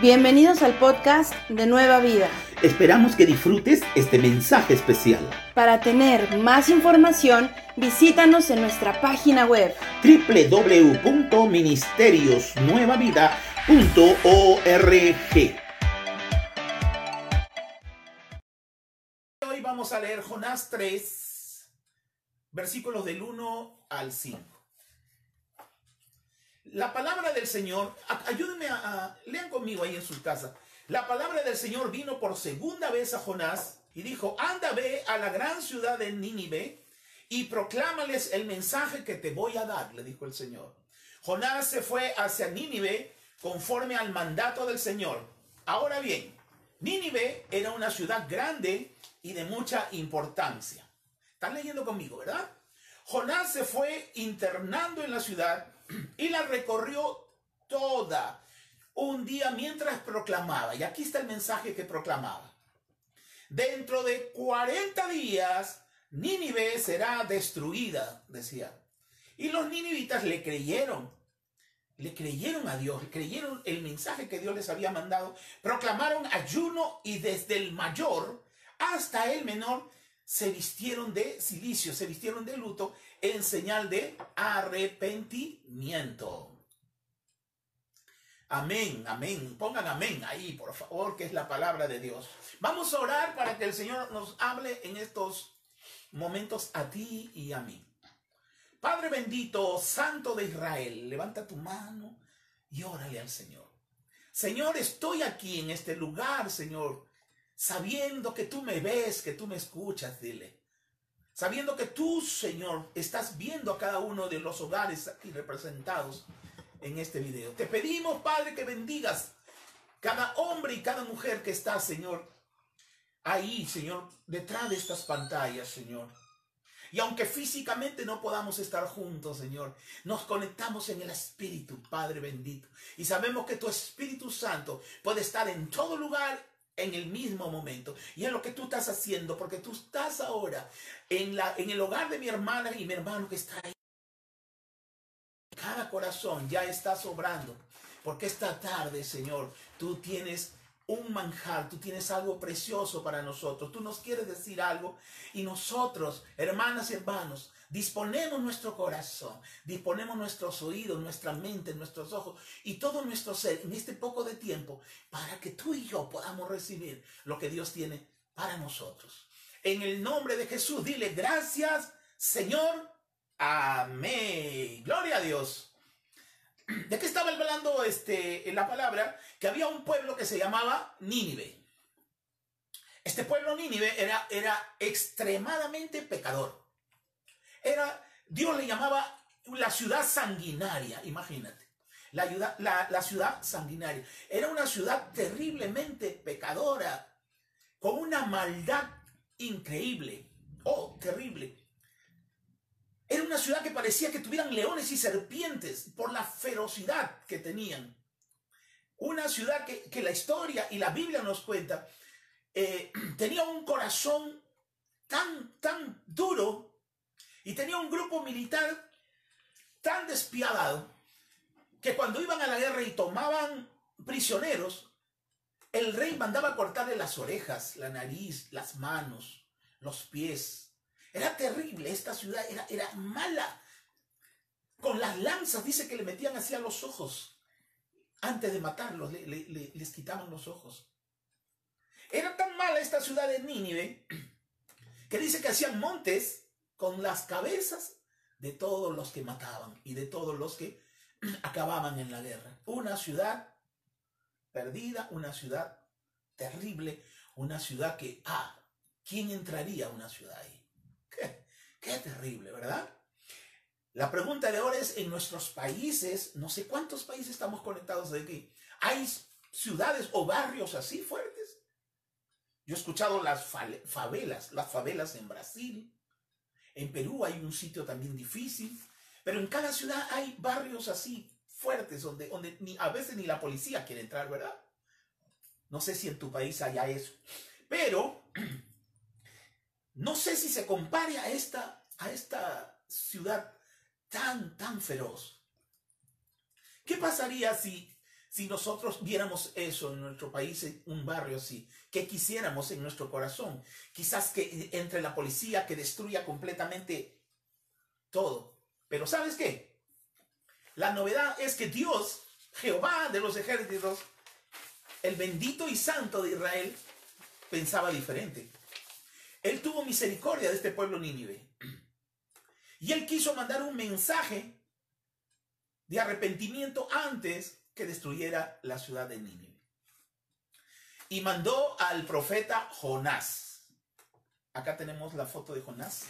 Bienvenidos al podcast de Nueva Vida. Esperamos que disfrutes este mensaje especial. Para tener más información, visítanos en nuestra página web www.ministeriosnuevavida.org. Hoy vamos a leer Jonás 3, versículos del 1 al 5. La palabra del Señor, ayúdenme a, lean conmigo ahí en su casa. La palabra del Señor vino por segunda vez a Jonás y dijo, anda ve a la gran ciudad de Nínive y proclámales el mensaje que te voy a dar, le dijo el Señor. Jonás se fue hacia Nínive conforme al mandato del Señor. Ahora bien, Nínive era una ciudad grande y de mucha importancia. Están leyendo conmigo, ¿verdad? Jonás se fue internando en la ciudad y la recorrió toda un día mientras proclamaba. Y aquí está el mensaje que proclamaba. Dentro de 40 días, Nínive será destruida, decía. Y los ninivitas le creyeron. Le creyeron a Dios, creyeron el mensaje que Dios les había mandado, proclamaron ayuno y desde el mayor hasta el menor se vistieron de silicio, se vistieron de luto en señal de arrepentimiento. Amén, amén. Pongan amén ahí, por favor, que es la palabra de Dios. Vamos a orar para que el Señor nos hable en estos momentos a ti y a mí. Padre bendito, Santo de Israel, levanta tu mano y órale al Señor. Señor, estoy aquí en este lugar, Señor, sabiendo que tú me ves, que tú me escuchas, dile sabiendo que tú, Señor, estás viendo a cada uno de los hogares aquí representados en este video. Te pedimos, Padre, que bendigas cada hombre y cada mujer que está, Señor, ahí, Señor, detrás de estas pantallas, Señor. Y aunque físicamente no podamos estar juntos, Señor, nos conectamos en el Espíritu, Padre bendito. Y sabemos que tu Espíritu Santo puede estar en todo lugar en el mismo momento. Y es lo que tú estás haciendo, porque tú estás ahora en, la, en el hogar de mi hermana y mi hermano que está ahí. Cada corazón ya está sobrando, porque esta tarde, Señor, tú tienes un manjar, tú tienes algo precioso para nosotros, tú nos quieres decir algo y nosotros, hermanas y hermanos, disponemos nuestro corazón, disponemos nuestros oídos, nuestra mente, nuestros ojos y todo nuestro ser en este poco de tiempo para que tú y yo podamos recibir lo que Dios tiene para nosotros. En el nombre de Jesús, dile gracias, Señor. Amén. Gloria a Dios. ¿De qué estaba hablando este, en la palabra? Que había un pueblo que se llamaba Nínive. Este pueblo Nínive era, era extremadamente pecador. Era, Dios le llamaba la ciudad sanguinaria, imagínate. La, la, ciudad sanguinaria. Era una ciudad terriblemente pecadora, con una maldad increíble. Oh, terrible. Era una ciudad que parecía que tuvieran leones y serpientes por la ferocidad que tenían. Una ciudad que, la historia y la Biblia nos cuenta eh, tenía un corazón tan, tan duro y tenía un grupo militar tan despiadado que cuando iban a la guerra y tomaban prisioneros, el rey mandaba cortarle las orejas, la nariz, las manos, los pies. Era terrible, esta ciudad era, era mala. Con las lanzas dice que le metían hacia los ojos. Antes de matarlos, les quitaban los ojos. Era tan mala esta ciudad de Nínive que dice que hacían montes con las cabezas de todos los que mataban y de todos los que acababan en la guerra. Una ciudad perdida, una ciudad terrible, una ciudad que, ah, ¿quién entraría a una ciudad ahí? Qué, qué terrible, ¿verdad? La pregunta de ahora es, en nuestros países, no sé cuántos países estamos conectados de aquí, ¿hay ciudades o barrios así fuertes? Yo he escuchado las favelas, las favelas en Brasil, en Perú hay un sitio también difícil, pero en cada ciudad hay barrios así fuertes donde, donde ni, a veces ni la policía quiere entrar, ¿verdad? No sé si en tu país haya eso. Pero no sé si se compare a esta, a esta ciudad tan, tan feroz. ¿Qué pasaría si, si nosotros viéramos eso en nuestro país, un barrio así, ¿qué quisiéramos en nuestro corazón? Quizás que entre la policía que destruya completamente todo. Pero ¿sabes qué? La novedad es que Dios, Jehová de los ejércitos, el bendito y santo de Israel, pensaba diferente. Él tuvo misericordia de este pueblo Nínive. Y él quiso mandar un mensaje de arrepentimiento antes que destruyera la ciudad de Nínive. Y mandó al profeta Jonás. Acá tenemos la foto de Jonás.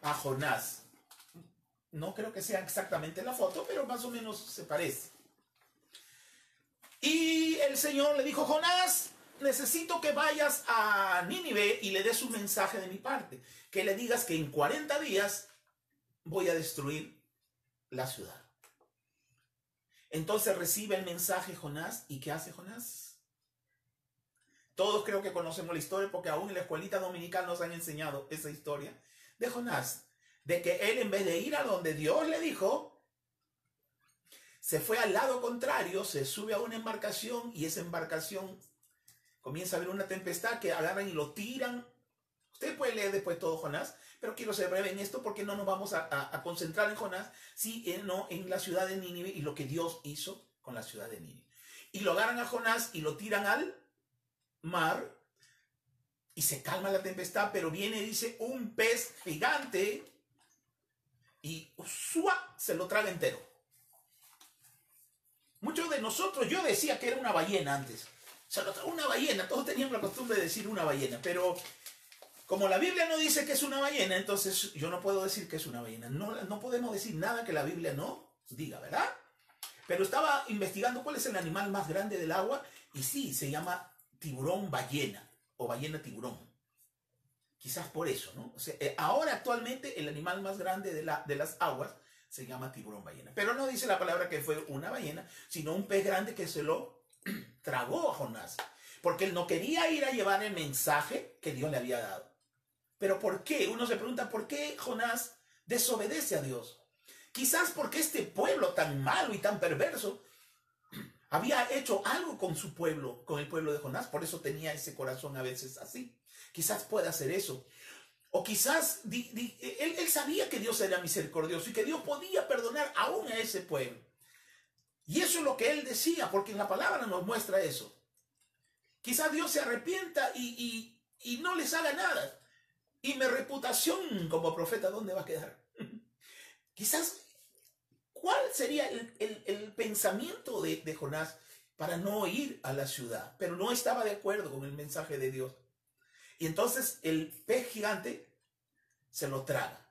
A Jonás. No creo que sea exactamente la foto, pero más o menos se parece. Y el Señor le dijo, Jonás, necesito que vayas a Nínive y le des un mensaje de mi parte. Que le digas que en 40 días voy a destruir la ciudad. Entonces recibe el mensaje Jonás. ¿Y qué hace Jonás? Todos creo que conocemos la historia porque aún en la escuelita dominical nos han enseñado esa historia de Jonás. De que él en vez de ir a donde Dios le dijo, se fue al lado contrario, se sube a una embarcación y esa embarcación comienza a haber una tempestad que agarran y lo tiran. Usted puede leer después todo Jonás, pero quiero ser breve en esto porque no nos vamos a, concentrar en Jonás, sino en la ciudad de Nínive y lo que Dios hizo con la ciudad de Nínive. Y lo agarran a Jonás y lo tiran al mar y se calma la tempestad, pero viene, dice, un pez gigante y ¡usua! se lo traga entero. Muchos de nosotros, yo decía que era una ballena antes. Se lo traga una ballena, todos teníamos la costumbre de decir una ballena, pero como la Biblia no dice que es una ballena, entonces yo no puedo decir que es una ballena. No, no podemos decir nada que la Biblia no diga, ¿verdad? Pero estaba investigando cuál es el animal más grande del agua y sí, se llama tiburón ballena o ballena tiburón. Quizás por eso, ¿no? Eh, ahora actualmente el animal más grande de, la, de las aguas se llama tiburón ballena. Pero no dice la palabra que fue una ballena, sino un pez grande que se lo tragó a Jonás. Porque él no quería ir a llevar el mensaje que Dios le había dado. Pero ¿por qué? Uno se pregunta, ¿por qué Jonás desobedece a Dios? Quizás porque este pueblo tan malo y tan perverso había hecho algo con su pueblo, con el pueblo de Jonás, por eso tenía ese corazón a veces así. Quizás pueda hacer eso. O quizás él, sabía que Dios era misericordioso y que Dios podía perdonar aún a ese pueblo. Y eso es lo que él decía, porque en la palabra nos muestra eso. Quizás Dios se arrepienta y, y, y no les haga nada. ¿Y mi reputación como profeta dónde va a quedar? Quizás, ¿cuál sería el, pensamiento de, de Jonás para no ir a la ciudad? Pero no estaba de acuerdo con el mensaje de Dios. Y entonces el pez gigante se lo traga.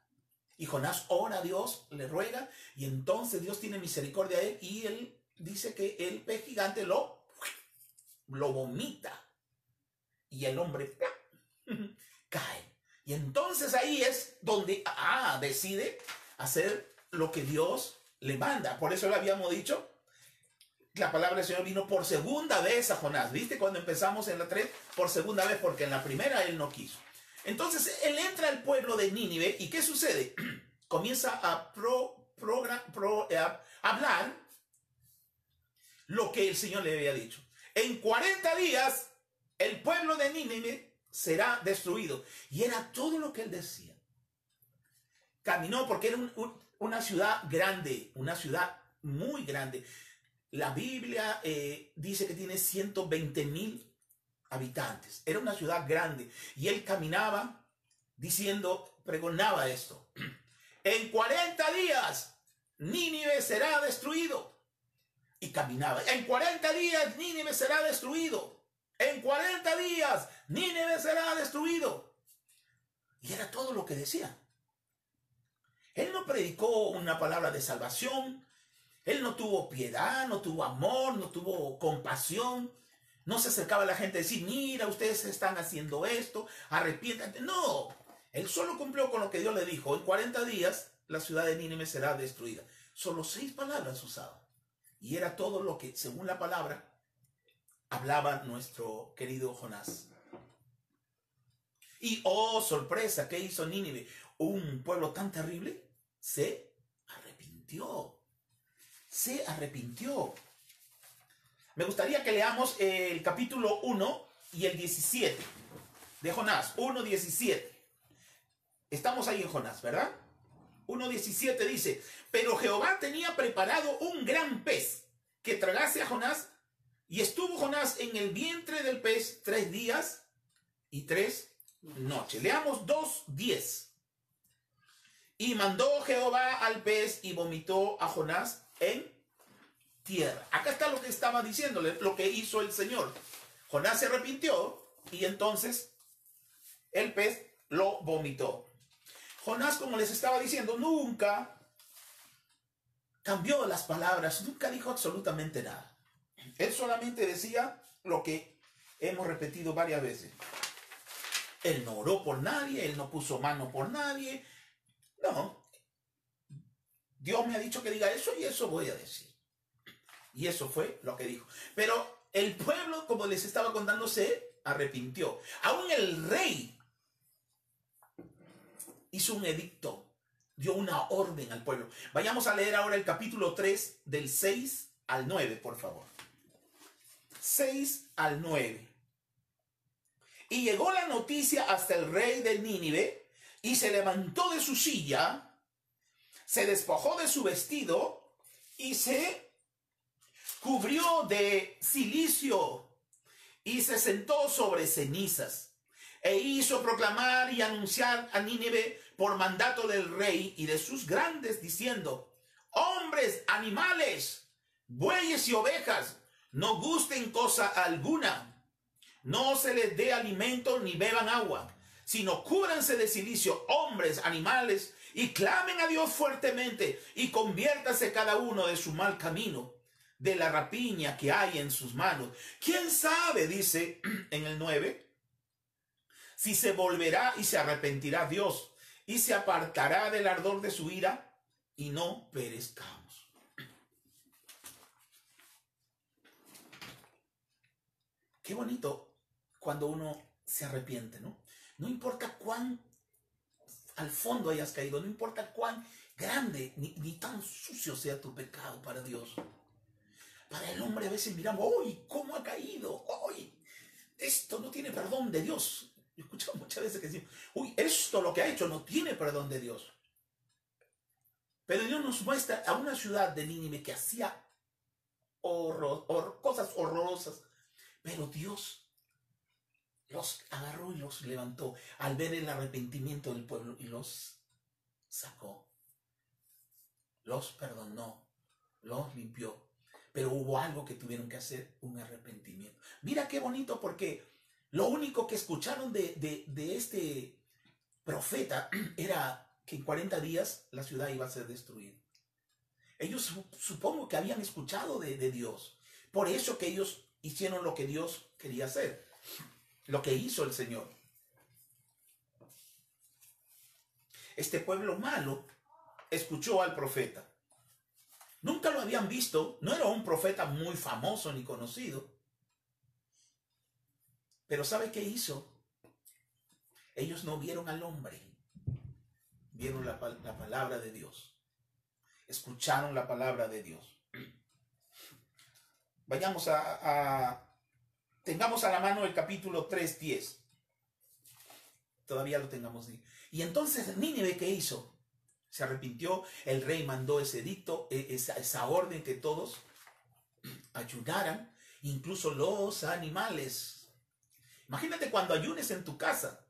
Y Jonás ora a Dios, le ruega, y entonces Dios tiene misericordia de él, y él dice que el pez gigante lo, lo vomita. Y el hombre cae. Y entonces ahí es donde ah, decide hacer lo que Dios le manda. Por eso le habíamos dicho, la palabra del Señor vino por segunda vez a Jonás. ¿Viste? Cuando empezamos en la 3, por segunda vez, porque en la primera él no quiso. Entonces él entra al pueblo de Nínive y ¿qué sucede? Comienza a pro, eh, hablar lo que el Señor le había dicho. En 40 días el pueblo de Nínive será destruido. Y era todo lo que él decía. Caminó porque era una ciudad grande, una ciudad muy grande. La Biblia eh, dice que tiene 120 mil habitantes. Era una ciudad grande. Y él caminaba diciendo, pregonaba esto. En 40 días Nínive será destruido. Y caminaba. En 40 días Nínive será destruido. En 40 días Nínive será destruido. Y era todo lo que decía. Él no predicó una palabra de salvación. Él no tuvo piedad, no tuvo amor, no tuvo compasión. No se acercaba a la gente a decir, mira, ustedes están haciendo esto, arrepiéntate. No, él solo cumplió con lo que Dios le dijo. En 40 días la ciudad de Nínive será destruida. Solo seis palabras usaba. Y era todo lo que, según la palabra, hablaba nuestro querido Jonás. Y oh, sorpresa, ¿qué hizo Nínive? Un pueblo tan terrible se arrepintió. se arrepintió. Me gustaría que leamos el capítulo 1 y el 17 de Jonás, 1.17. Estamos ahí en Jonás, ¿verdad? 1.17 dice, pero Jehová tenía preparado un gran pez que tragase a Jonás y estuvo Jonás en el vientre del pez tres días y tres noches. Leamos 2.10. Y mandó Jehová al pez y vomitó a Jonás en tierra. Acá está lo que estaba diciéndole, lo que hizo el Señor. Jonás se arrepintió y entonces el pez lo vomitó. Jonás, como les estaba diciendo, nunca cambió las palabras, nunca dijo absolutamente nada. Él solamente decía lo que hemos repetido varias veces. Él no oró por nadie, él no puso mano por nadie, no. Dios me ha dicho que diga eso y eso voy a decir. Y eso fue lo que dijo. Pero el pueblo, como les estaba contando, se arrepintió. Aún el rey hizo un edicto, dio una orden al pueblo. Vayamos a leer ahora el capítulo 3 del 6 al 9, por favor. 6 al 9. Y llegó la noticia hasta el rey de Nínive y se levantó de su silla, se despojó de su vestido y se cubrió de silicio y se sentó sobre cenizas e hizo proclamar y anunciar a Nínive por mandato del rey y de sus grandes diciendo, hombres, animales, bueyes y ovejas, no gusten cosa alguna, no se les dé alimento ni beban agua sino cúbranse de silicio hombres, animales, y clamen a Dios fuertemente, y conviértase cada uno de su mal camino, de la rapiña que hay en sus manos. ¿Quién sabe, dice en el 9, si se volverá y se arrepentirá Dios, y se apartará del ardor de su ira, y no perezcamos? Qué bonito cuando uno se arrepiente, ¿no? No importa cuán al fondo hayas caído, no importa cuán grande ni, tan sucio sea tu pecado para Dios. Para el hombre a veces miramos, ¡uy! ¿Cómo ha caído? ¡Uy! Esto no tiene perdón de Dios. Escuchamos muchas veces que decimos, uy, esto lo que ha hecho no tiene perdón de Dios. Pero Dios nos muestra a una ciudad de Nínive que hacía horror, cosas horrorosas. Pero Dios los agarró y los levantó al ver el arrepentimiento del pueblo y los sacó. Los perdonó, los limpió. Pero hubo algo que tuvieron que hacer, un arrepentimiento. Mira qué bonito porque lo único que escucharon de, este profeta era que en 40 días la ciudad iba a ser destruida. Ellos supongo que habían escuchado de, de Dios. Por eso que ellos hicieron lo que Dios quería hacer lo que hizo el Señor. Este pueblo malo escuchó al profeta. Nunca lo habían visto, no era un profeta muy famoso ni conocido. Pero ¿sabe qué hizo? Ellos no vieron al hombre, vieron la, palabra de Dios. Escucharon la palabra de Dios. Vayamos a tengamos a la mano el capítulo 3.10. Todavía lo tengamos ahí. Y entonces Nínive, ¿qué hizo? Se arrepintió, el rey mandó ese edicto, e, esa, esa orden que todos ayudaran, incluso los animales. Imagínate cuando ayunes en tu casa,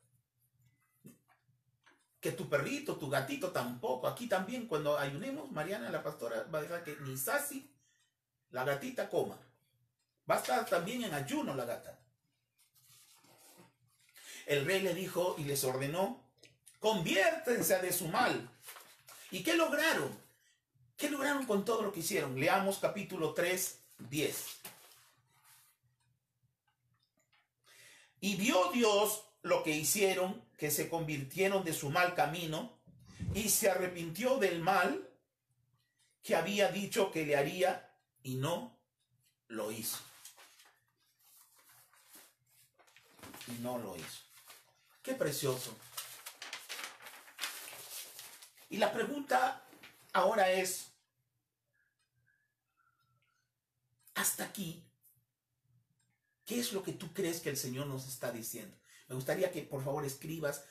que tu perrito, tu gatito tampoco. Aquí también cuando ayunemos, Mariana, la pastora, va a dejar que ni Sasi, la gatita, coma. Va a estar también en ayuno la gata. El rey le dijo y les ordenó, conviértense de su mal. ¿Y qué lograron? ¿Qué lograron con todo lo que hicieron? Leamos capítulo 3, 10. Y vio Dios lo que hicieron, que se convirtieron de su mal camino, y se arrepintió del mal que había dicho que le haría, y no lo hizo. Y no lo hizo. Qué precioso. Y la pregunta ahora es, hasta aquí, ¿qué es lo que tú crees que el Señor nos está diciendo? Me gustaría que por favor escribas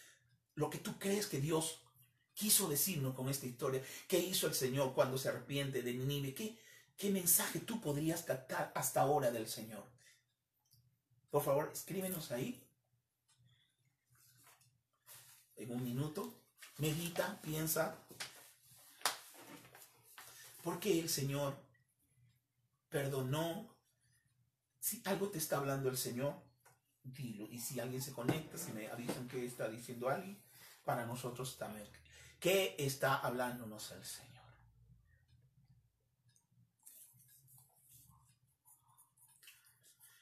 lo que tú crees que Dios quiso decirnos con esta historia. ¿Qué hizo el Señor cuando se arrepiente de Nínive? ¿Qué, ¿Qué mensaje tú podrías captar hasta ahora del Señor? Por favor, escríbenos ahí. Un minuto, medita, piensa. ¿Por qué el Señor perdonó? Si algo te está hablando el Señor, dilo. Y si alguien se conecta, si me avisan que está diciendo alguien, para nosotros también. ¿Qué está hablándonos el Señor?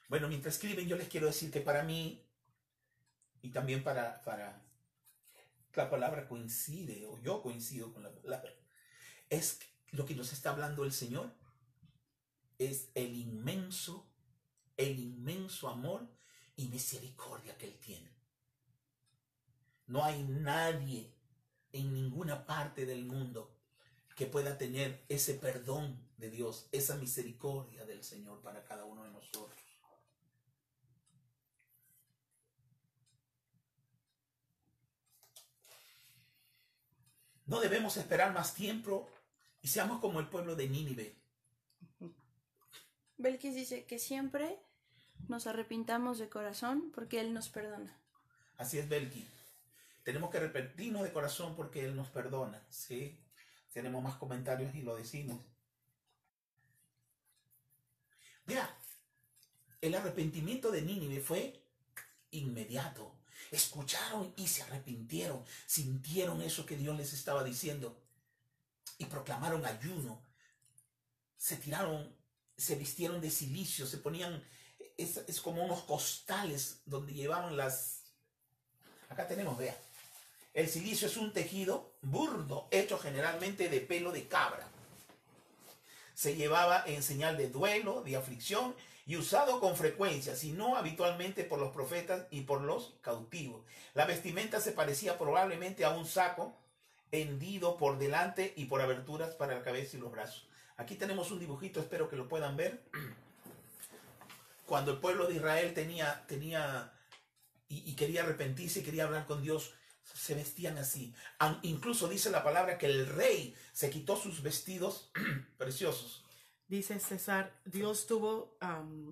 Bueno, mientras escriben, yo les quiero decir que para mí, y también para, para la palabra coincide, o yo coincido con la palabra, es lo que nos está hablando el Señor, es el inmenso, el inmenso amor y misericordia que Él tiene. No hay nadie en ninguna parte del mundo que pueda tener ese perdón de Dios, esa misericordia del Señor para cada uno de nosotros. No debemos esperar más tiempo y seamos como el pueblo de Nínive. Belkis dice que siempre nos arrepintamos de corazón porque Él nos perdona. Así es, Belki. Tenemos que arrepentirnos de corazón porque Él nos perdona. ¿sí? Tenemos más comentarios y lo decimos. Mira, el arrepentimiento de Nínive fue inmediato. Escucharon y se arrepintieron, sintieron eso que Dios les estaba diciendo y proclamaron ayuno. Se tiraron, se vistieron de silicio, se ponían, es, es como unos costales donde llevaban las... Acá tenemos, vea. El silicio es un tejido burdo, hecho generalmente de pelo de cabra. Se llevaba en señal de duelo, de aflicción y usado con frecuencia, si no habitualmente por los profetas y por los cautivos. La vestimenta se parecía probablemente a un saco hendido por delante y por aberturas para la cabeza y los brazos. Aquí tenemos un dibujito, espero que lo puedan ver. Cuando el pueblo de Israel tenía, tenía y, quería arrepentirse y quería hablar con Dios, se vestían así. Incluso dice la palabra que el rey se quitó sus vestidos preciosos dice César, Dios tuvo,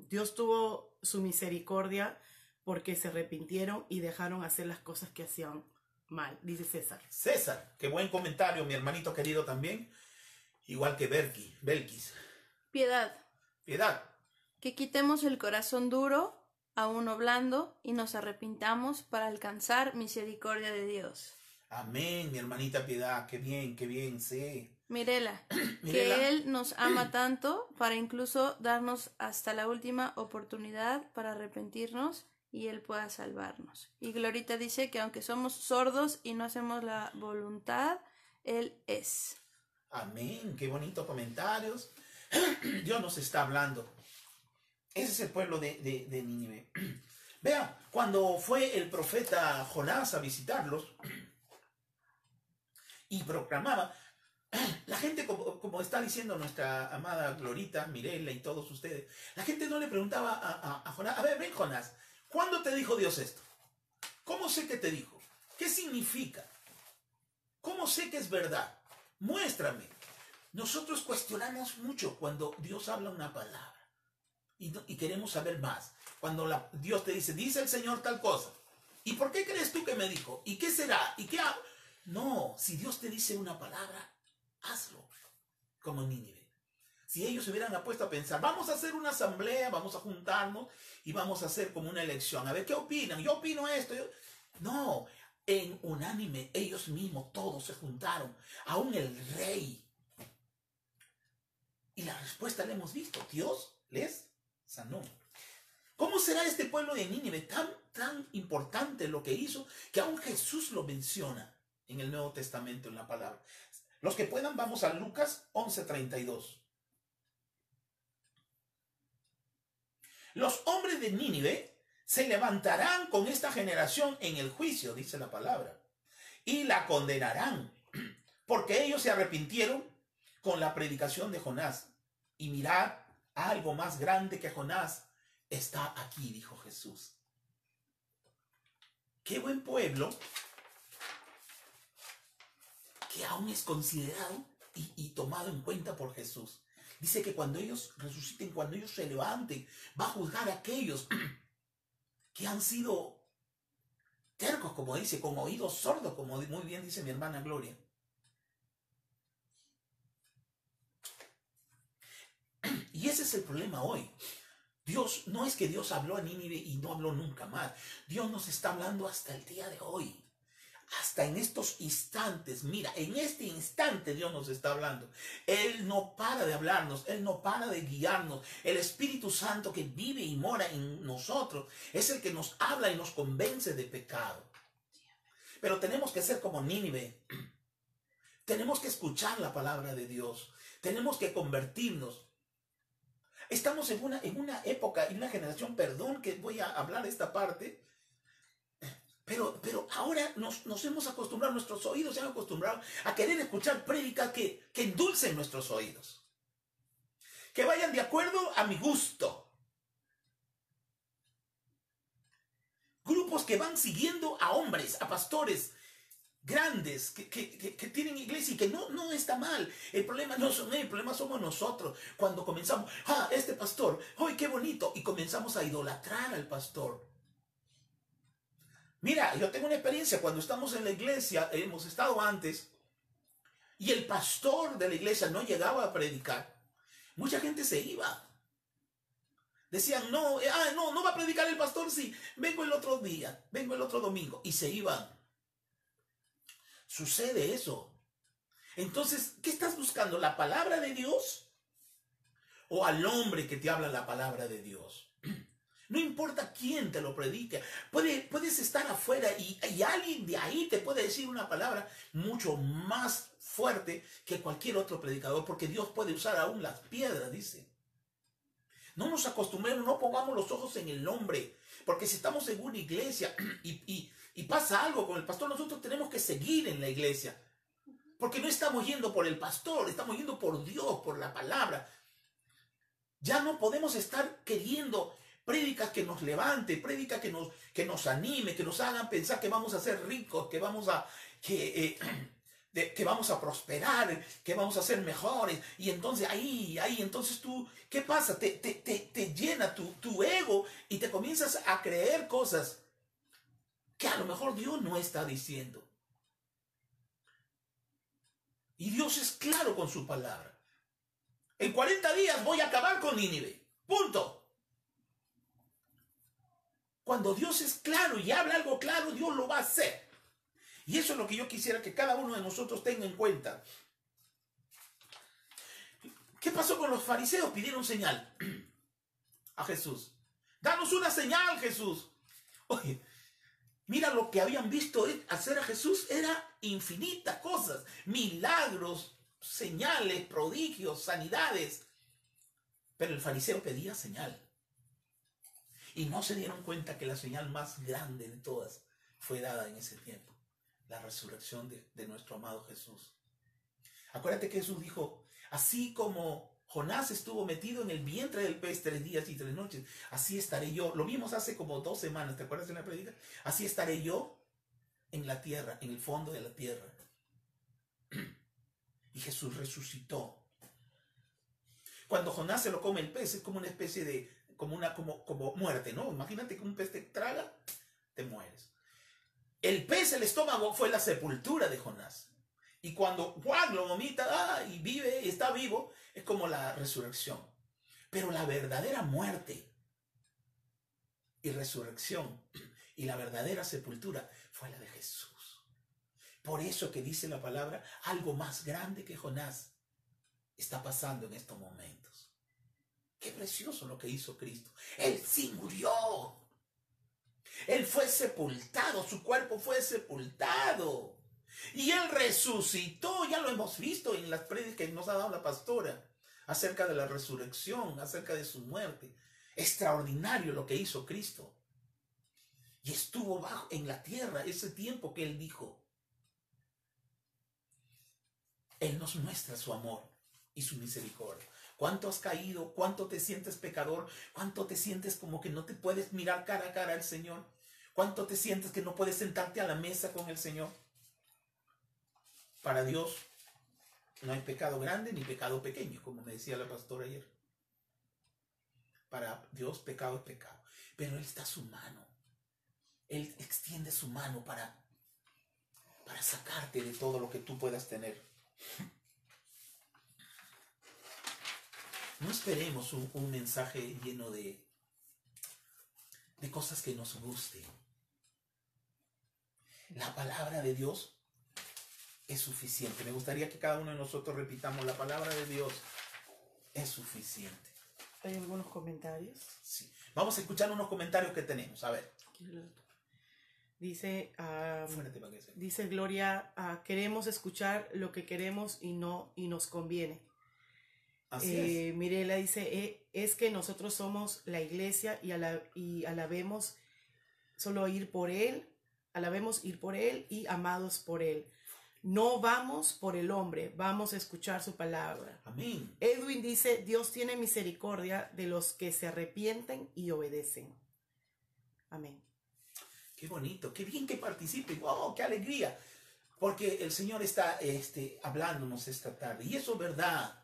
Dios tuvo su misericordia porque se arrepintieron y dejaron hacer las cosas que hacían mal, dice César. César, qué buen comentario, mi hermanito querido también, igual que Berki, Belkis. Piedad. Piedad. Que quitemos el corazón duro a uno blando y nos arrepintamos para alcanzar misericordia de Dios. Amén, mi hermanita Piedad, qué bien, qué bien, sí. Mirela, que Él nos ama tanto para incluso darnos hasta la última oportunidad para arrepentirnos y Él pueda salvarnos. Y Glorita dice que aunque somos sordos y no hacemos la voluntad, Él es. Amén, qué bonitos comentarios. Dios nos está hablando. Ese es el pueblo de, de, de Nínive. Vea, cuando fue el profeta Jonás a visitarlos y proclamaba, la gente, como, está diciendo nuestra amada Glorita, Mirela y todos ustedes, la gente no le preguntaba a, a, Jonás, a ver, ven Jonás, ¿cuándo te dijo Dios esto? ¿Cómo sé que te dijo? ¿Qué significa? ¿Cómo sé que es verdad? Muéstrame. Nosotros cuestionamos mucho cuando Dios habla una palabra y, y queremos saber más. Cuando Dios te dice, dice el Señor tal cosa. ¿Y por qué crees tú que me dijo? ¿Y qué será? ¿Y qué No, si Dios te dice una palabra, hazlo como Nínive. Si ellos se hubieran apuesto a pensar, vamos a hacer una asamblea, vamos a juntarnos y vamos a hacer como una elección, a ver qué opinan, yo opino esto. No, en unánime, ellos mismos todos se juntaron, aún el rey. Y la respuesta la hemos visto, Dios les sanó. ¿Cómo será este pueblo de Nínive tan, tan importante lo que hizo que aún Jesús lo menciona en el Nuevo Testamento, en la palabra? Los que puedan, vamos a Lucas 11:32. Los hombres de Nínive se levantarán con esta generación en el juicio, dice la palabra, y la condenarán, porque ellos se arrepintieron con la predicación de Jonás. Y mirad Algo más grande que Jonás está aquí, dijo Jesús. Qué buen pueblo que aún es considerado y, tomado en cuenta por Jesús. Dice que cuando ellos resuciten, cuando ellos se levanten, va a juzgar a aquellos que han sido tercos, como dice, con oídos sordos, como muy bien dice mi hermana Gloria. Y ese es el problema hoy. Dios, no es que Dios habló a Nínive y no habló nunca más. Dios nos está hablando hasta el día de hoy. Hasta en estos instantes. Mira, en este instante Dios nos está hablando. Él no para de hablarnos. Él no para de guiarnos. El Espíritu Santo que vive y mora en nosotros es el que nos habla y nos convence de pecado. Pero tenemos que ser como Nínive. Tenemos que escuchar la palabra de Dios. Tenemos que convertirnos. Estamos en una, en una época, en una generación, perdón que voy a hablar esta parte, pero, pero ahora nos, hemos acostumbrado, nuestros oídos se han acostumbrado a querer escuchar prédicas que, que endulcen nuestros oídos. Que vayan de acuerdo a mi gusto. Grupos que van siguiendo a hombres, a pastores, grandes que, tienen iglesia y que no, no está mal. El problema no son ellos, el problema somos nosotros. Cuando comenzamos, ah, este pastor, ¡ay, qué bonito! Y comenzamos a idolatrar al pastor. Mira, yo tengo una experiencia cuando estamos en la iglesia, hemos estado antes, y el pastor de la iglesia no llegaba a predicar. Mucha gente se iba. Decían, no, ah, no, no va a predicar el pastor, sí, vengo el otro día, vengo el otro domingo. Y se iban. Sucede eso. Entonces, ¿qué estás buscando? ¿La palabra de Dios? ¿O al hombre que te habla la palabra de Dios? No importa quién te lo predique. puedes estar afuera y, y, alguien de ahí te puede decir una palabra mucho más fuerte que cualquier otro predicador, porque Dios puede usar aún las piedras, dice. No nos acostumbremos, no pongamos los ojos en el hombre, porque si estamos en una iglesia y, y pasa algo con el pastor, nosotros tenemos que seguir en la iglesia. Porque no estamos yendo por el pastor, estamos yendo por Dios, por la palabra. Ya no podemos estar queriendo prédicas que nos levante, prédicas que nos, que nos anime, que nos hagan pensar que vamos a ser ricos, que vamos a, que, eh, que vamos a prosperar, que vamos a ser mejores. Y entonces ahí, ahí, entonces tú, ¿qué pasa? Te, te, te, te llena tu, tu ego y te comienzas a creer cosas que a lo mejor Dios no está diciendo. Y Dios es claro con su palabra. En 40 días voy a acabar con Nínive. Punto. Cuando Dios es claro y habla algo claro, Dios lo va a hacer. Y eso es lo que yo quisiera que cada uno de nosotros tenga en cuenta. ¿Qué pasó con los fariseos? Pidieron señal a Jesús. Danos una señal, Jesús. Oye, Mira lo que habían visto hacer a Jesús, era infinitas cosas, milagros, señales, prodigios, sanidades. Pero el fariseo pedía señal. Y no se dieron cuenta que la señal más grande de todas fue dada en ese tiempo, la resurrección de, nuestro amado Jesús. Acuérdate que Jesús dijo, así como Jonás estuvo metido en el vientre del pez tres días y tres noches. Así estaré yo. Lo vimos hace como dos semanas, ¿te acuerdas de la predica? Así estaré yo en la tierra, en el fondo de la tierra. Y Jesús resucitó. Cuando Jonás se lo come el pez, es como una especie de, como una, como, como muerte, ¿no? Imagínate que un pez te traga, te mueres. El pez, el estómago, fue la sepultura de Jonás. Y cuando Juan lo vomita ah, y vive y está vivo, es como la resurrección. Pero la verdadera muerte y resurrección y la verdadera sepultura fue la de Jesús. Por eso que dice la palabra, algo más grande que Jonás está pasando en estos momentos. Qué precioso lo que hizo Cristo. Él sí murió. Él fue sepultado, su cuerpo fue sepultado. Y Él resucitó, ya lo hemos visto en las prédicas que nos ha dado la pastora, acerca de la resurrección, acerca de su muerte. Extraordinario lo que hizo Cristo. Y estuvo bajo en la tierra ese tiempo que Él dijo. Él nos muestra su amor y su misericordia. Cuánto has caído, cuánto te sientes pecador, cuánto te sientes como que no te puedes mirar cara a cara al Señor, cuánto te sientes que no puedes sentarte a la mesa con el Señor. Para Dios no hay pecado grande ni pecado pequeño, como me decía la pastora ayer. Para Dios pecado es pecado. Pero Él está su mano. Él extiende su mano para, para sacarte de todo lo que tú puedas tener. No esperemos un, un mensaje lleno de, de cosas que nos gusten. La palabra de Dios es suficiente. Me gustaría que cada uno de nosotros repitamos, la palabra de Dios es suficiente. ¿Hay algunos comentarios? Sí. Vamos a escuchar unos comentarios que tenemos. A ver. Dice, ah, dice Gloria, ah, queremos escuchar lo que queremos y no y nos conviene. Así Eh, Mirela dice, "Eh, es que nosotros somos la iglesia y, ala- y alabemos solo ir por Él, alabemos ir por Él y amados por Él. No vamos por el hombre, vamos a escuchar su palabra. Amén. Edwin dice, Dios tiene misericordia de los que se arrepienten y obedecen. Amén. Qué bonito, qué bien que participen. ¡Wow! ¡Qué alegría! Porque el Señor está este, hablándonos esta tarde. Y eso es verdad.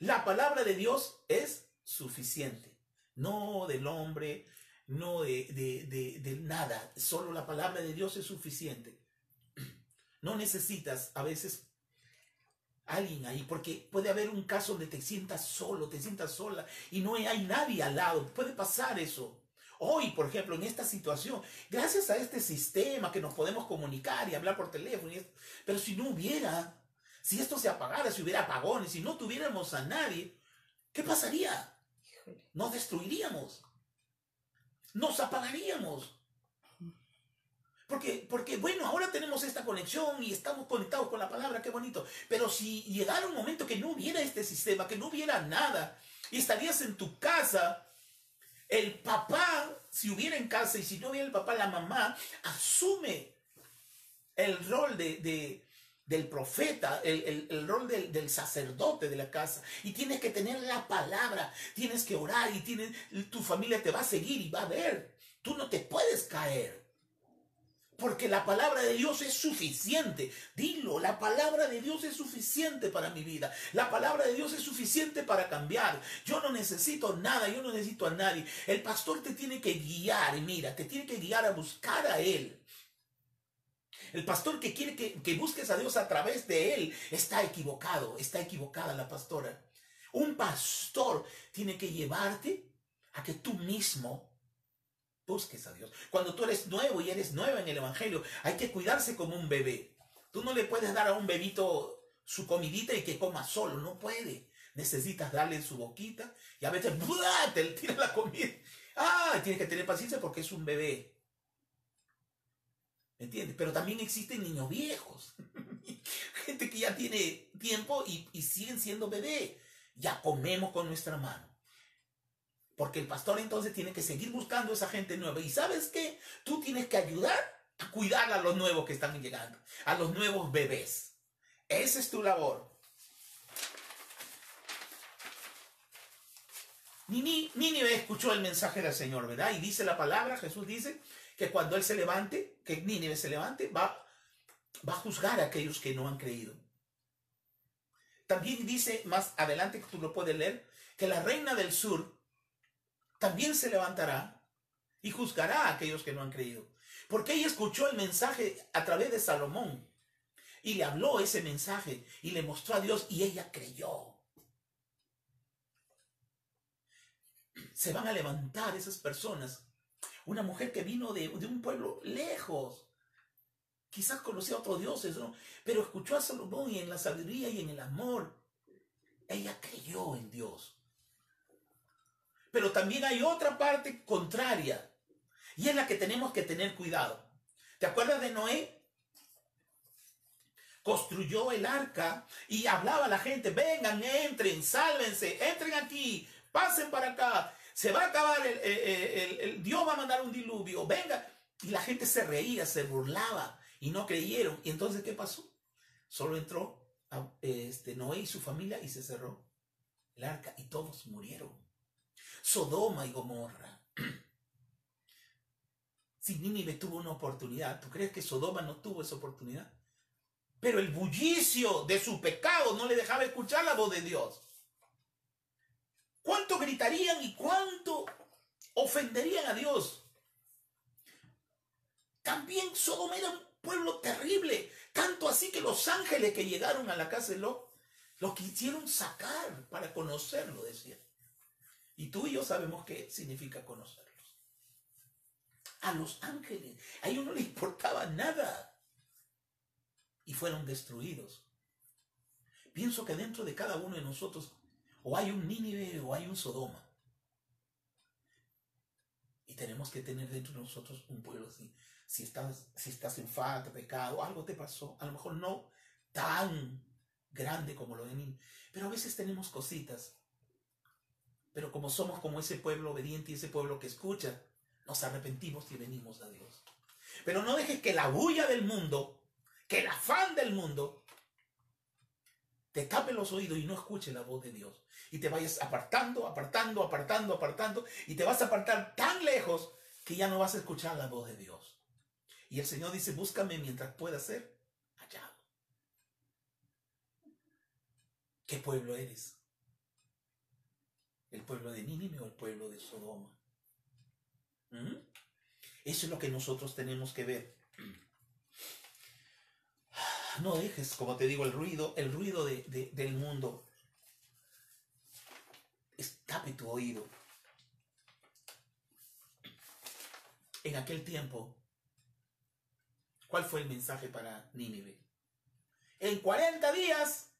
La palabra de Dios es suficiente. No del hombre, no de, de, de- nada. Solo la palabra de Dios es suficiente. No necesitas a veces alguien ahí, porque puede haber un caso donde te sientas solo, te sientas sola y no hay nadie al lado. Puede pasar eso. Hoy, por ejemplo, en esta situación, gracias a este sistema que nos podemos comunicar y hablar por teléfono, pero si no hubiera, si esto se apagara, si hubiera apagones, si no tuviéramos a nadie, ¿qué pasaría? Nos destruiríamos. Nos apagaríamos. Porque, porque, bueno, ahora tenemos esta conexión y estamos conectados con la palabra, qué bonito. Pero si llegara un momento que no hubiera este sistema, que no hubiera nada, y estarías en tu casa, el papá, si hubiera en casa y si no hubiera el papá, la mamá, asume el rol de, de- del profeta, el, el- el rol del, del sacerdote de la casa. Y tienes que tener la palabra, tienes que orar y tienes, tu familia te va a seguir y va a ver. Tú no te puedes caer. Porque la palabra de Dios es suficiente. Dilo, la palabra de Dios es suficiente para mi vida. La palabra de Dios es suficiente para cambiar. Yo no necesito nada, yo no necesito a nadie. El pastor te tiene que guiar, mira, te tiene que guiar a buscar a Él. El pastor que quiere que, que busques a Dios a través de Él está equivocado, está equivocada la pastora. Un pastor tiene que llevarte a que tú mismo busques a Dios. Cuando tú eres nuevo y eres nueva en el Evangelio, hay que cuidarse como un bebé. Tú no le puedes dar a un bebito su comidita y que coma solo, no puede. Necesitas darle su boquita y a veces te tira la comida. Ah, tienes que tener paciencia porque es un bebé. ¿Me entiendes? Pero también existen niños viejos. Gente que ya tiene tiempo y, y siguen siendo bebé. Ya comemos con nuestra mano. Porque el pastor entonces tiene que seguir buscando a esa gente nueva. Y sabes qué? Tú tienes que ayudar a cuidar a los nuevos que están llegando. A los nuevos bebés. Esa es tu labor. Nini- Nínive escuchó el mensaje del Señor, ¿verdad? Y dice la palabra, Jesús dice que cuando Él se levante, que Nínive se levante, va, va a juzgar a aquellos que no han creído. También dice más adelante, que tú lo puedes leer, que la reina del sur también se levantará y juzgará a aquellos que no han creído. Porque ella escuchó el mensaje a través de Salomón y le habló ese mensaje y le mostró a Dios y ella creyó. Se van a levantar esas personas. Una mujer que vino de, de un pueblo lejos. Quizás conocía a otros dioses, ¿no? Pero escuchó a Salomón y en la sabiduría y en el amor. Ella creyó en Dios. Pero también hay otra parte contraria. Y es la que tenemos que tener cuidado. ¿Te acuerdas de Noé? Construyó el arca y hablaba a la gente, vengan, entren, sálvense, entren aquí, pasen para acá. Se va a acabar, el, el- el- el- Dios va a mandar un diluvio, venga. Y la gente se reía, se burlaba y no creyeron. ¿Y entonces qué pasó? Solo entró este, Noé y su familia y se cerró. el arca y todos murieron. Sodoma y Gomorra. Si Nínive tuvo una oportunidad, ¿tú crees que Sodoma no tuvo esa oportunidad? Pero el bullicio de su pecado no le dejaba escuchar la voz de Dios. ¿Cuánto gritarían y cuánto ofenderían a Dios? También Sodoma era un pueblo terrible, tanto así que los ángeles que llegaron a la casa de Lot lo quisieron sacar para conocerlo, decía. Y tú y yo sabemos qué significa conocerlos. A los ángeles, a ellos no les importaba nada. Y fueron destruidos. Pienso que dentro de cada uno de nosotros o hay un Nínive o hay un Sodoma. Y tenemos que tener dentro de nosotros un pueblo así. Si estás, si estás en falta, pecado, algo te pasó, a lo mejor no tan grande como lo de mí, pero a veces tenemos cositas. Pero como somos como ese pueblo obediente y ese pueblo que escucha, nos arrepentimos y venimos a Dios. Pero no dejes que la bulla del mundo, que el afán del mundo, te tape los oídos y no escuche la voz de Dios. Y te vayas apartando, apartando, apartando, apartando, y te vas a apartar tan lejos que ya no vas a escuchar la voz de Dios. Y el Señor dice, búscame mientras pueda ser hallado. ¿Qué pueblo eres? ¿El pueblo de Nínive o el pueblo de Sodoma? ¿Mm? Eso es lo que nosotros tenemos que ver. No dejes, como te digo, el ruido, el ruido de, de, del mundo. Tape tu oído. En aquel tiempo, ¿cuál fue el mensaje para Nínive? En 40 días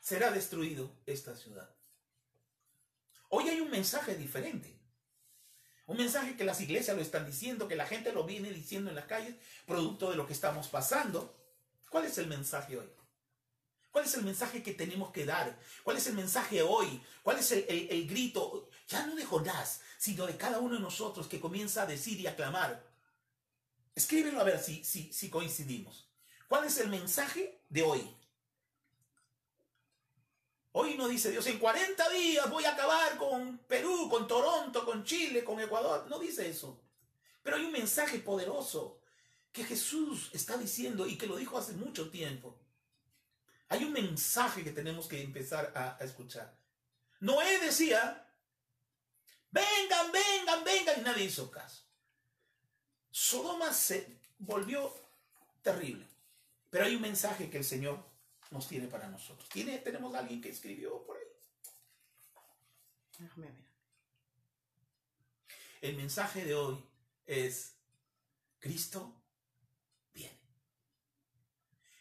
será destruido esta ciudad. Hoy hay un mensaje diferente. Un mensaje que las iglesias lo están diciendo, que la gente lo viene diciendo en las calles, producto de lo que estamos pasando. ¿Cuál es el mensaje hoy? ¿Cuál es el mensaje que tenemos que dar? ¿Cuál es el mensaje hoy? ¿Cuál es el, grito? Ya no de Jonás, sino de cada uno de nosotros que comienza a decir y a clamar. Escríbelo a ver si, si, si coincidimos. ¿Cuál es el mensaje de hoy? Hoy no dice Dios, en 40 días voy a acabar con Perú, con Toronto, con Chile, con Ecuador. No dice eso. Pero hay un mensaje poderoso que Jesús está diciendo y que lo dijo hace mucho tiempo. Hay un mensaje que tenemos que empezar a, a escuchar. Noé decía, vengan, vengan, vengan, y nadie hizo caso. Sodoma se volvió terrible. Pero hay un mensaje que el Señor nos tiene para nosotros. ¿Tiene, tenemos alguien que escribió por ahí. Déjame ver. El mensaje de hoy es, Cristo viene.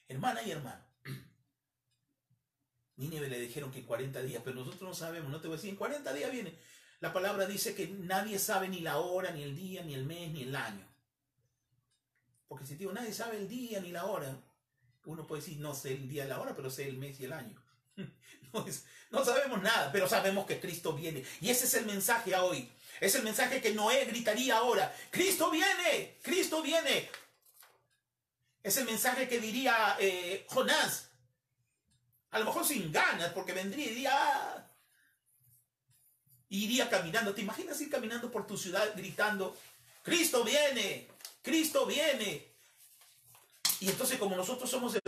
Hermana y hermano, Nínive le dijeron que en 40 días, pero nosotros no sabemos, no te voy a decir, en 40 días viene. La palabra dice que nadie sabe ni la hora, ni el día, ni el mes, ni el año. Porque si digo, nadie sabe el día ni la hora, uno puede decir, no sé el día y la hora, pero sé el mes y el año. No, sabemos nada, pero sabemos que Cristo viene. Y ese es el mensaje hoy. Es el mensaje que Noé gritaría ahora. Cristo viene, Cristo viene. Es el mensaje que diría eh, Jonás. A lo mejor sin ganas, porque vendría y diría... Ah, iría caminando. ¿Te imaginas ir caminando por tu ciudad gritando, Cristo viene, Cristo viene? Y entonces como nosotros somos el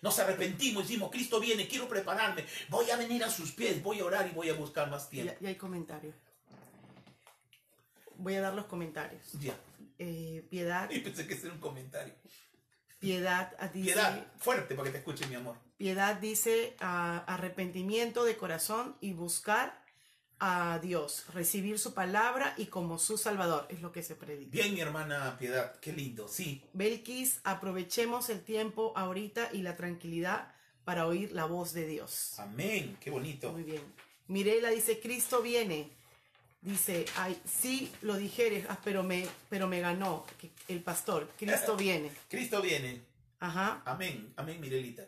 nos arrepentimos, decimos, Cristo viene, quiero prepararme, voy a venir a sus pies, voy a orar y voy a buscar más tiempo. Ya hay comentarios. Voy a dar los comentarios. Ya. Eh, piedad. Y pensé que era un comentario. Piedad dice. Piedad, fuerte para que te escuche mi amor. Piedad dice uh, arrepentimiento de corazón y buscar a Dios, recibir su palabra y como su Salvador, es lo que se predica. Bien, mi hermana Piedad, qué lindo, sí. Belkis, aprovechemos el tiempo ahorita y la tranquilidad para oír la voz de Dios. Amén, qué bonito. Muy bien. Mirela dice, Cristo viene. Dice, ay, sí lo dijeres, ah, pero me, pero me ganó el pastor. Cristo viene. Cristo viene. Ajá. Amén, amén, Mirelita.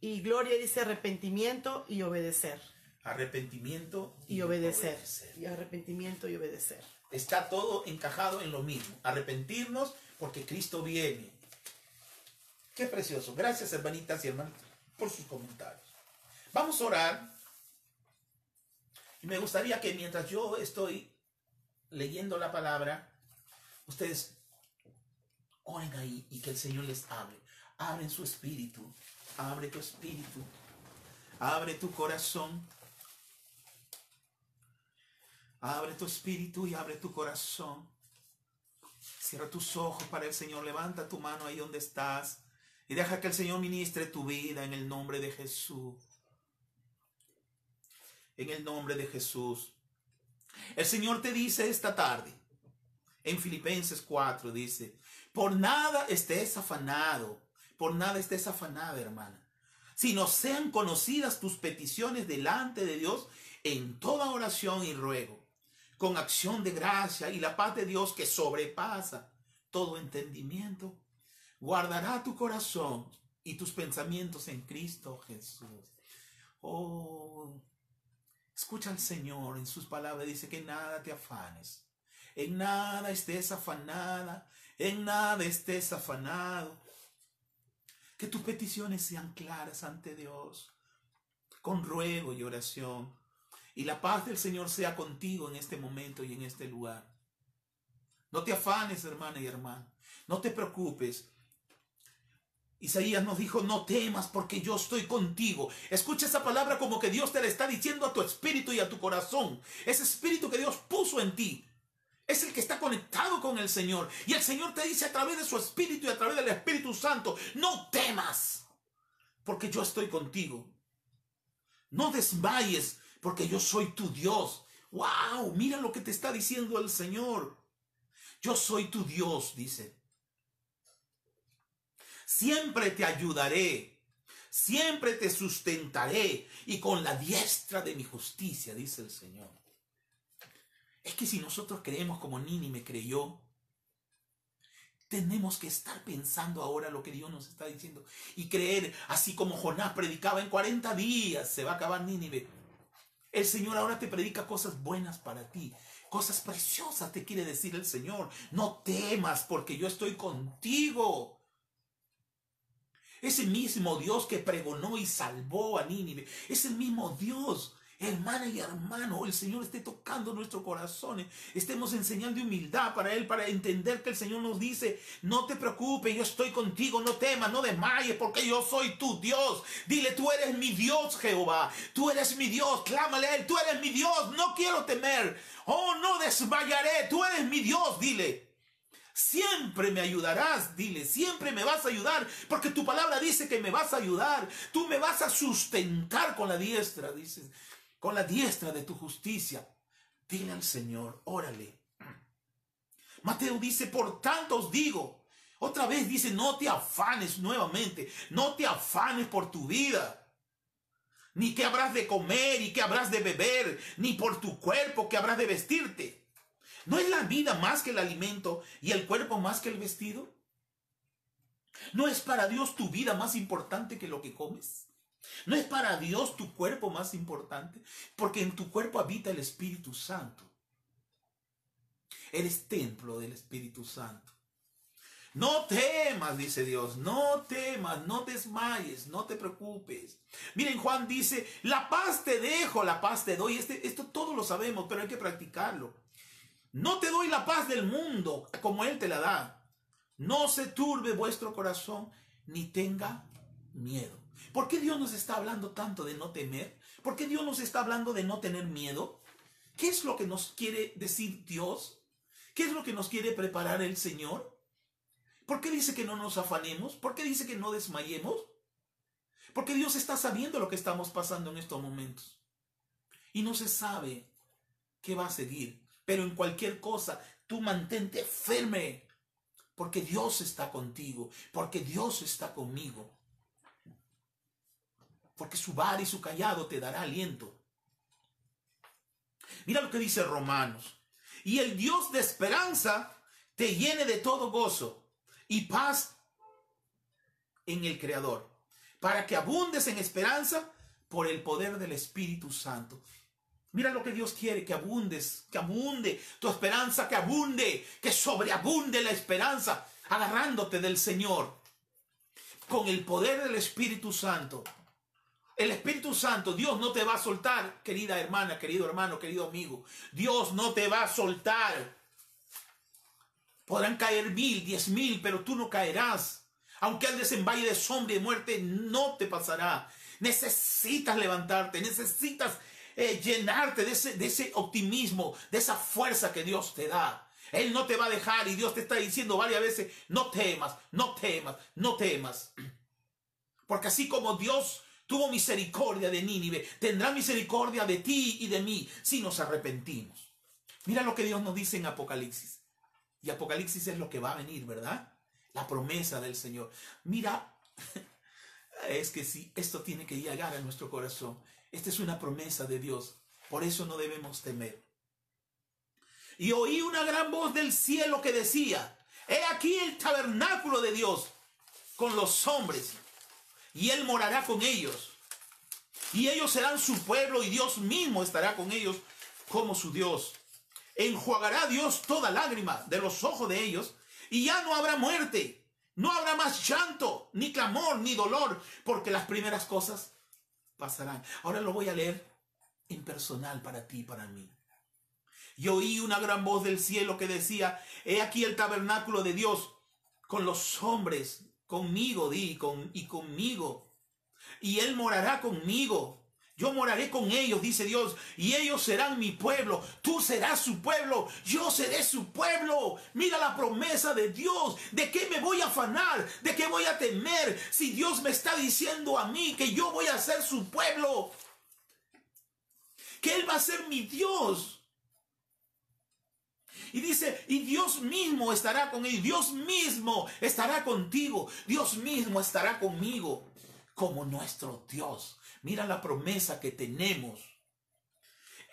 Y Gloria dice arrepentimiento y obedecer arrepentimiento y, y obedecer. obedecer. Y arrepentimiento y obedecer. Está todo encajado en lo mismo. Arrepentirnos porque Cristo viene. Qué precioso. Gracias, hermanitas y hermanos, por sus comentarios. Vamos a orar. Y me gustaría que mientras yo estoy leyendo la palabra, ustedes oren ahí y que el Señor les hable. Abren su espíritu. Abre tu espíritu. Abre tu corazón. Abre tu espíritu y abre tu corazón. Cierra tus ojos para el Señor. Levanta tu mano ahí donde estás. Y deja que el Señor ministre tu vida en el nombre de Jesús. En el nombre de Jesús. El Señor te dice esta tarde, en Filipenses 4, dice, por nada estés afanado, por nada estés afanada, hermana, sino sean conocidas tus peticiones delante de Dios en toda oración y ruego, con acción de gracia y la paz de Dios que sobrepasa todo entendimiento, guardará tu corazón y tus pensamientos en Cristo Jesús. Oh, escucha al Señor en sus palabras, dice que nada te afanes, en nada estés afanada, en nada estés afanado. Que tus peticiones sean claras ante Dios, con ruego y oración. Y la paz del Señor sea contigo en este momento y en este lugar. No te afanes, hermana y hermano. No te preocupes. Isaías nos dijo, no temas porque yo estoy contigo. Escucha esa palabra como que Dios te la está diciendo a tu espíritu y a tu corazón. Ese espíritu que Dios puso en ti. Es el que está conectado con el Señor. Y el Señor te dice a través de su espíritu y a través del Espíritu Santo, no temas porque yo estoy contigo. No desmayes porque yo soy tu Dios. ¡Wow! Mira lo que te está diciendo el Señor. Yo soy tu Dios, dice. Siempre te ayudaré, siempre te sustentaré y con la diestra de mi justicia, dice el Señor. Es que si nosotros creemos como me creyó, tenemos que estar pensando ahora lo que Dios nos está diciendo y creer, así como Jonás predicaba en 40 días, se va a acabar Nínive. El Señor ahora te predica cosas buenas para ti, cosas preciosas te quiere decir el Señor. No temas porque yo estoy contigo. Ese mismo Dios que pregonó y salvó a Nínive, es el mismo Dios. Hermana y hermano, el Señor esté tocando nuestros corazones. Estemos enseñando humildad para Él, para entender que el Señor nos dice, no te preocupes, yo estoy contigo, no temas, no desmayes, porque yo soy tu Dios. Dile, tú eres mi Dios, Jehová. Tú eres mi Dios, clámale a Él, tú eres mi Dios, no quiero temer. Oh, no desmayaré, tú eres mi Dios, dile. Siempre me ayudarás, dile, siempre me vas a ayudar, porque tu palabra dice que me vas a ayudar, tú me vas a sustentar con la diestra, dices, con la diestra de tu justicia. Dile al Señor, órale. Mateo dice, por tanto os digo, otra vez dice, no te afanes nuevamente, no te afanes por tu vida, ni que habrás de comer y que habrás de beber, ni por tu cuerpo que habrás de vestirte. ¿No es la vida más que el alimento y el cuerpo más que el vestido? ¿No es para Dios tu vida más importante que lo que comes? ¿No es para Dios tu cuerpo más importante? Porque en tu cuerpo habita el Espíritu Santo. Eres templo del Espíritu Santo. No temas, dice Dios, no temas, no desmayes, no te preocupes. Miren, Juan dice, la paz te dejo, la paz te doy. Este, esto todo lo sabemos, pero hay que practicarlo. No te doy la paz del mundo como Él te la da. No se turbe vuestro corazón ni tenga miedo. ¿Por qué Dios nos está hablando tanto de no temer? ¿Por qué Dios nos está hablando de no tener miedo? ¿Qué es lo que nos quiere decir Dios? ¿Qué es lo que nos quiere preparar el Señor? ¿Por qué dice que no nos afanemos? ¿Por qué dice que no desmayemos? Porque Dios está sabiendo lo que estamos pasando en estos momentos. Y no se sabe qué va a seguir. Pero en cualquier cosa, tú mantente firme. Porque Dios está contigo. Porque Dios está conmigo. Porque su bar y su callado te dará aliento. Mira lo que dice Romanos. Y el Dios de esperanza te llene de todo gozo y paz en el Creador, para que abundes en esperanza por el poder del Espíritu Santo. Mira lo que Dios quiere, que abundes, que abunde tu esperanza, que abunde, que sobreabunde la esperanza, agarrándote del Señor con el poder del Espíritu Santo. El Espíritu Santo, Dios no te va a soltar, querida hermana, querido hermano, querido amigo. Dios no te va a soltar. Podrán caer mil, diez mil, pero tú no caerás. Aunque andes en valle de sombra y de muerte, no te pasará. Necesitas levantarte, necesitas eh, llenarte de ese, de ese optimismo, de esa fuerza que Dios te da. Él no te va a dejar y Dios te está diciendo varias veces, no temas, no temas, no temas. Porque así como Dios tuvo misericordia de Nínive, tendrá misericordia de ti y de mí si nos arrepentimos. Mira lo que Dios nos dice en Apocalipsis. Y Apocalipsis es lo que va a venir, ¿verdad? La promesa del Señor. Mira, es que sí, esto tiene que llegar a nuestro corazón. Esta es una promesa de Dios. Por eso no debemos temer. Y oí una gran voz del cielo que decía, he aquí el tabernáculo de Dios con los hombres y él morará con ellos. Y ellos serán su pueblo y Dios mismo estará con ellos como su Dios. Enjuagará Dios toda lágrima de los ojos de ellos y ya no habrá muerte, no habrá más llanto, ni clamor, ni dolor, porque las primeras cosas pasarán. Ahora lo voy a leer en personal para ti y para mí. Y oí una gran voz del cielo que decía, he aquí el tabernáculo de Dios con los hombres conmigo, di, con, y conmigo. Y Él morará conmigo. Yo moraré con ellos, dice Dios, y ellos serán mi pueblo. Tú serás su pueblo, yo seré su pueblo. Mira la promesa de Dios. ¿De qué me voy a afanar? ¿De qué voy a temer? Si Dios me está diciendo a mí que yo voy a ser su pueblo, que Él va a ser mi Dios. Y dice, y Dios mismo estará con ellos, Dios mismo estará contigo, Dios mismo estará conmigo como nuestro Dios. Mira la promesa que tenemos.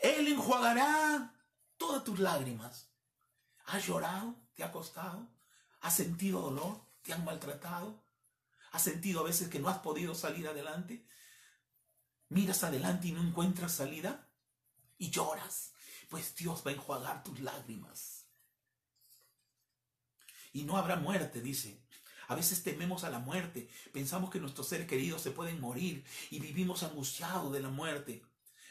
Él enjuagará todas tus lágrimas. ¿Has llorado? ¿Te ha costado? ¿Has sentido dolor? ¿Te han maltratado? ¿Has sentido a veces que no has podido salir adelante? Miras adelante y no encuentras salida y lloras pues Dios va a enjuagar tus lágrimas. Y no habrá muerte, dice. A veces tememos a la muerte, pensamos que nuestros seres queridos se pueden morir y vivimos angustiados de la muerte.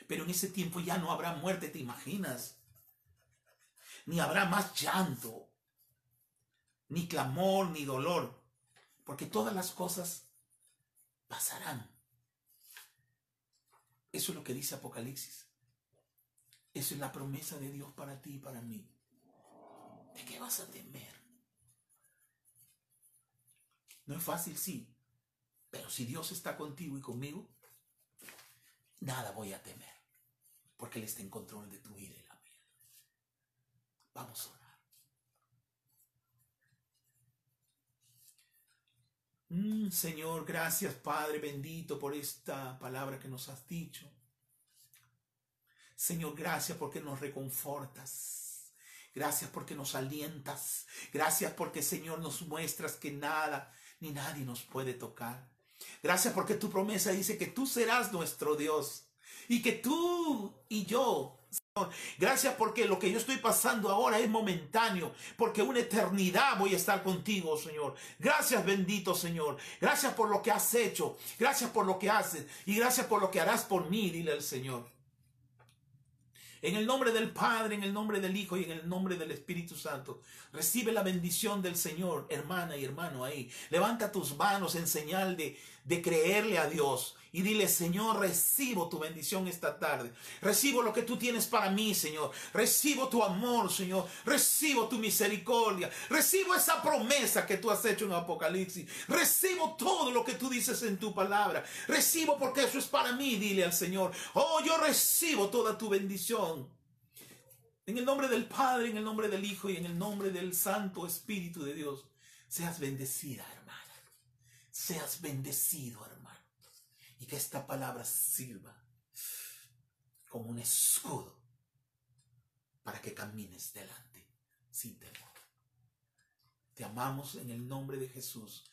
Pero en ese tiempo ya no habrá muerte, ¿te imaginas? Ni habrá más llanto, ni clamor, ni dolor, porque todas las cosas pasarán. Eso es lo que dice Apocalipsis. Esa es la promesa de Dios para ti y para mí. ¿De qué vas a temer? No es fácil, sí. Pero si Dios está contigo y conmigo, nada voy a temer. Porque Él está en control de tu vida y la mía. Vamos a orar. Mm, Señor, gracias Padre bendito por esta palabra que nos has dicho. Señor, gracias porque nos reconfortas. Gracias porque nos alientas. Gracias porque, Señor, nos muestras que nada ni nadie nos puede tocar. Gracias porque tu promesa dice que tú serás nuestro Dios y que tú y yo Gracias porque lo que yo estoy pasando ahora es momentáneo, porque una eternidad voy a estar contigo, Señor. Gracias, bendito Señor. Gracias por lo que has hecho. Gracias por lo que haces. Y gracias por lo que harás por mí, dile al Señor. En el nombre del Padre, en el nombre del Hijo y en el nombre del Espíritu Santo. Recibe la bendición del Señor, hermana y hermano ahí. Levanta tus manos en señal de, de creerle a Dios. Y dile, Señor, recibo tu bendición esta tarde. Recibo lo que tú tienes para mí, Señor. Recibo tu amor, Señor. Recibo tu misericordia. Recibo esa promesa que tú has hecho en Apocalipsis. Recibo todo lo que tú dices en tu palabra. Recibo porque eso es para mí, dile al Señor. Oh, yo recibo toda tu bendición. En el nombre del Padre, en el nombre del Hijo y en el nombre del Santo Espíritu de Dios. Seas bendecida, hermana. Seas bendecido, hermano y que esta palabra sirva como un escudo para que camines delante sin temor. Te amamos en el nombre de Jesús.